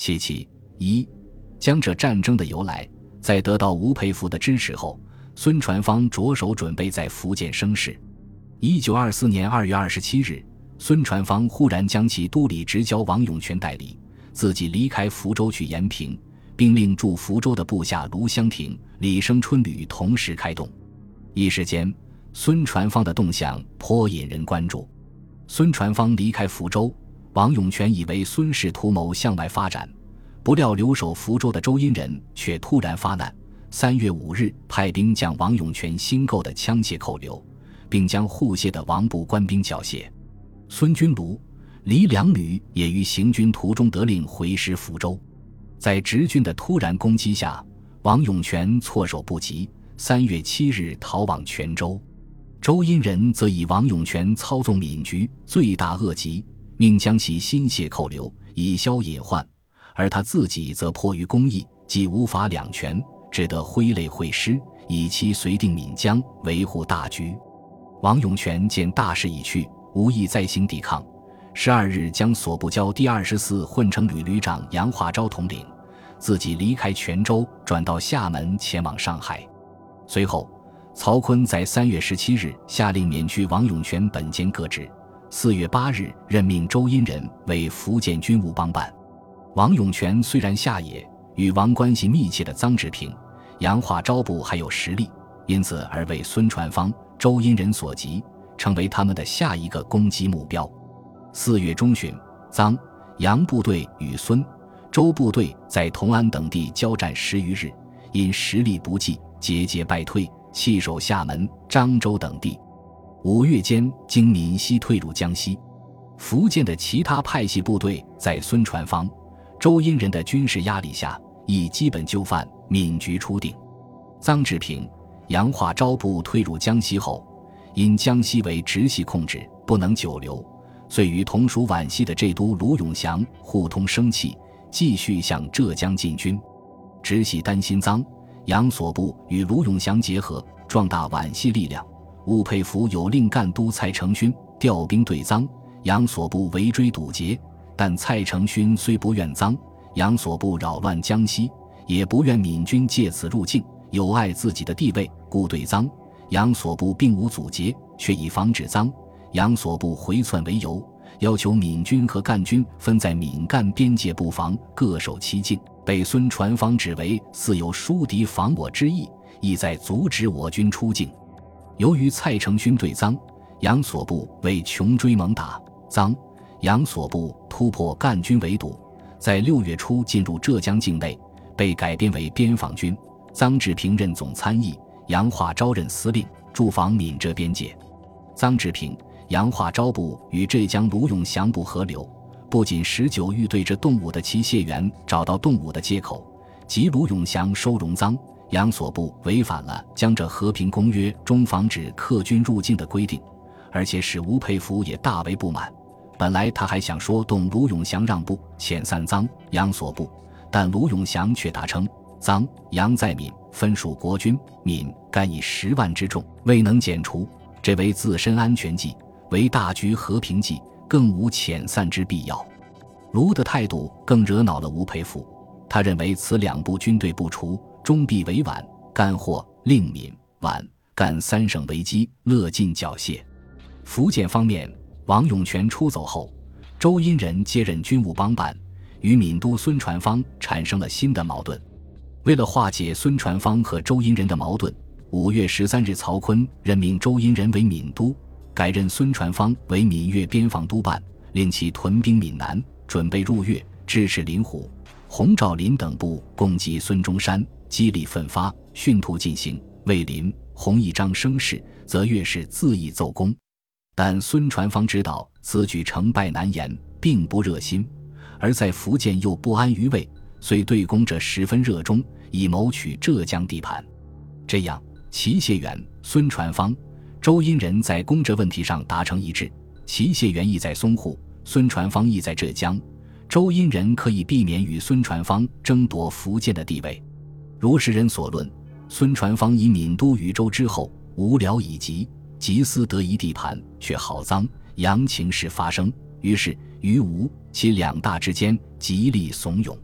七七一，江浙战争的由来，在得到吴佩孚的支持后，孙传芳着手准备在福建生事。一九二四年二月二十七日，孙传芳忽然将其都理直交王永泉代理，自己离开福州去延平，并令驻福州的部下卢湘亭、李生春旅同时开动。一时间，孙传芳的动向颇引人关注。孙传芳离开福州，王永泉以为孙氏图谋向外发展，不料留守福州的周荫人却突然发难。三月五日，派兵将王永泉新购的枪械扣留，并将护械的王部官兵缴械。孙军卢、李良旅也于行军途中得令回师福州，在直军的突然攻击下，王永泉措手不及。三月七日逃往泉州，周荫人则以王永泉操纵闽局罪大恶极，命将其心械扣留，以消隐患；而他自己则迫于公义，既无法两全，只得挥泪会师，以期绥定闽江，维护大局。王永泉见大势已去，无意再行抵抗，十二日将所部交第二十四混成旅旅长杨化昭统领，自己离开泉州，转到厦门，前往上海。随后，曹锟在三月十七日下令免去王永泉本兼各职。四月八日，任命周荫人为福建军务帮办。王永泉虽然下野，与王关系密切的臧志平、杨化昭部还有实力，因此而为孙传芳、周荫人所及，成为他们的下一个攻击目标。四月中旬，臧、杨部队与孙、周部队在同安等地交战十余日，因实力不济。节节败退，弃守厦门、漳州等地。五月间，经闽西退入江西。福建的其他派系部队在孙传芳、周荫人的军事压力下，已基本就范，闽局初定。臧志平、杨化昭部退入江西后，因江西为直系控制，不能久留，遂与同属皖系的浙都卢永祥互通生气，继续向浙江进军。直系担心臧。杨所部与卢永祥结合，壮大皖系力量。吴佩孚有令赣都蔡成勋调兵对臧，杨所部围追堵截。但蔡成勋虽不愿臧，杨所部扰乱江西，也不愿闽军借此入境，有碍自己的地位，故对臧、杨所部并无阻截，却以防止臧、杨所部回窜为由，要求闽军和赣军分在闽赣边界布防，各守其境。被孙传芳指为似有疏敌防我之意，意在阻止我军出境。由于蔡成勋对臧、杨所部为穷追猛打，臧、杨所部突破赣军围堵，在六月初进入浙江境内，被改编为边防军。臧志平任总参议，杨化昭任司令，驻防闽浙边界。臧志平、杨化昭部与浙江卢永祥部合流。不仅十九欲对着动武的齐谢元找到动武的借口，及卢永祥收容赃，杨所部违反了江浙和平公约中防止客军入境的规定，而且使吴佩孚也大为不满。本来他还想说动卢永祥让步，遣散赃杨所部，但卢永祥却答称臧杨在闽分属国军，闽甘以十万之众未能剪除，这为自身安全计，为大局和平计。更无遣散之必要。卢的态度更惹恼了吴佩孚，他认为此两部军队不除，终必为皖、干或令闽、皖、赣三省为基，乐尽缴械。福建方面，王永泉出走后，周荫人接任军务帮办，与闽都孙传芳产生了新的矛盾。为了化解孙传芳和周荫人的矛盾，五月十三日，曹锟任命周荫人为闽都。改任孙传芳为闽粤边防督办，令其屯兵闽南，准备入粤支持林虎、洪兆麟等部攻击孙中山，激励奋发，迅图进行。魏林、洪一章声势，则越是恣意奏功。但孙传芳知道此举成败难言，并不热心，而在福建又不安于位，遂对攻者十分热衷，以谋取浙江地盘。这样，齐谢元、孙传芳。周荫人在公浙问题上达成一致，齐谢元意在淞沪，孙传芳意在浙江，周荫人可以避免与孙传芳争夺福建的地位。如时人所论，孙传芳以闽都禹州之后，无聊以及，急思得一地盘，却好脏杨情事发生，于是于吴其两大之间极力怂恿。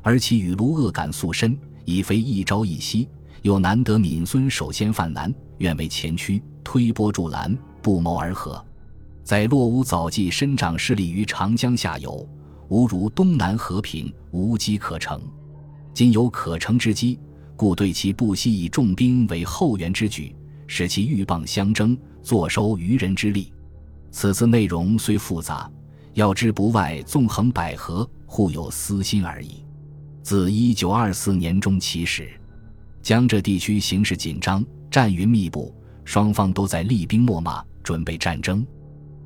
而其与卢恶感素深，已非一朝一夕。又难得闽孙首先犯难，愿为前驱，推波助澜，不谋而合。在洛乌早季生长势力于长江下游，吾如东南和平，无机可乘。今有可乘之机，故对其不惜以重兵为后援之举，使其鹬蚌相争，坐收渔人之利。此次内容虽复杂，要之不外纵横捭阖，互有私心而已。自一九二四年中起始。江浙地区形势紧张，战云密布，双方都在厉兵秣马，准备战争。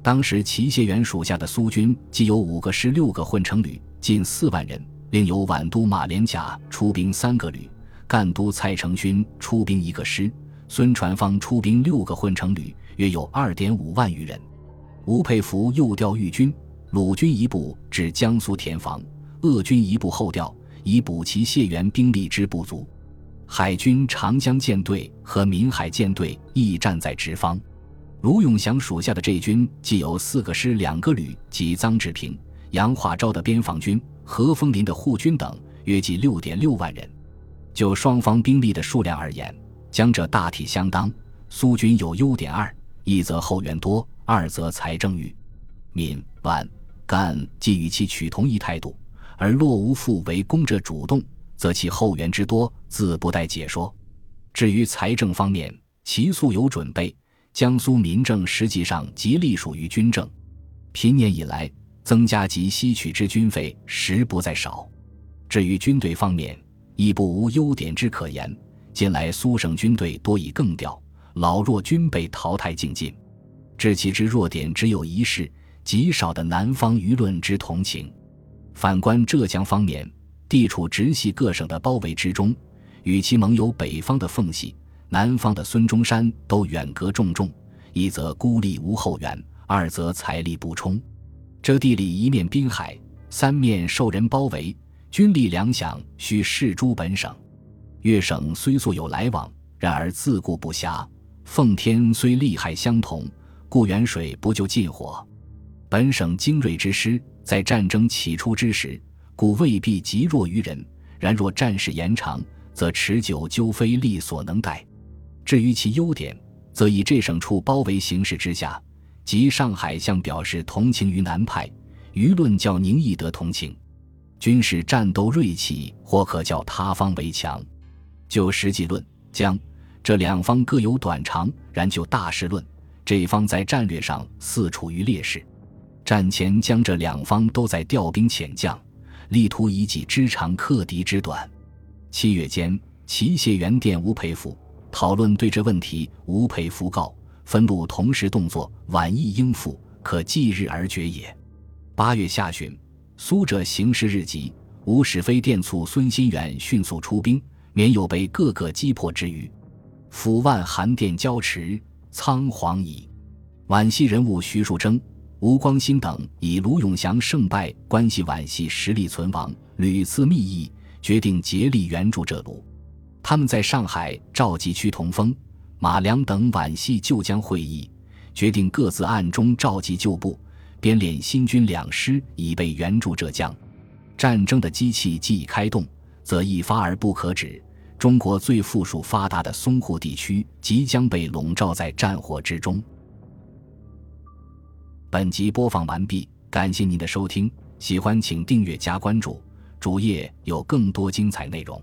当时齐燮元属下的苏军既有五个师、六个混成旅，近四万人；另有皖都马连甲出兵三个旅，赣都蔡成勋出兵一个师，孙传芳出兵六个混成旅，约有二点五万余人。吴佩孚又调豫军、鲁军一部至江苏填防，鄂军一部后调，以补齐谢元兵力之不足。海军长江舰队和闽海舰队亦站在直方，卢永祥属下的这军既有四个师、两个旅及臧志平、杨化昭的边防军、何丰林的护军等，约计六点六万人。就双方兵力的数量而言，江浙大体相当。苏军有优点二：一则后援多，二则财政裕。闽、皖、赣既与其取同一态度，而洛无复为攻者主动。则其后援之多，自不待解说。至于财政方面，其素有准备。江苏民政实际上即隶属于军政，平年以来增加及吸取之军费实不在少。至于军队方面，亦不无优点之可言。近来苏省军队多以更调，老弱均被淘汰尽尽。致其之弱点，只有一事：极少的南方舆论之同情。反观浙江方面。地处直系各省的包围之中，与其盟友北方的奉系、南方的孙中山都远隔重重，一则孤立无后援，二则财力不充。这地里一面滨海，三面受人包围，军力粮饷需视诸本省。粤省虽素有来往，然而自顾不暇。奉天虽利害相同，故远水不救近火。本省精锐之师，在战争起初之时。故未必极弱于人，然若战事延长，则持久究非力所能逮。至于其优点，则以这省处包围形势之下，及上海向表示同情于南派，舆论叫宁毅得同情，军事战斗锐气或可叫他方为强。就实际论，将这两方各有短长；然就大事论，这方在战略上似处于劣势。战前将这两方都在调兵遣将。力图以己之长克敌之短。七月间，齐谢元电吴佩孚讨论对这问题。吴佩孚告：分路同时动作，晚意应付，可继日而决也。八月下旬，苏浙形势日急，吴使飞电促孙新远迅速出兵，免有被各个击破之虞。府万函电交持，仓皇矣。皖系人物徐树铮。吴光新等以卢永祥胜败关系皖系实力存亡，屡次密议，决定竭力援助浙卢。他们在上海召集屈同丰、马良等皖系旧将会议，决定各自暗中召集旧部，编练新军两师，以备援助浙江。战争的机器既已开动，则一发而不可止。中国最富庶发达的淞沪地区即将被笼罩在战火之中。本集播放完毕，感谢您的收听，喜欢请订阅加关注，主页有更多精彩内容。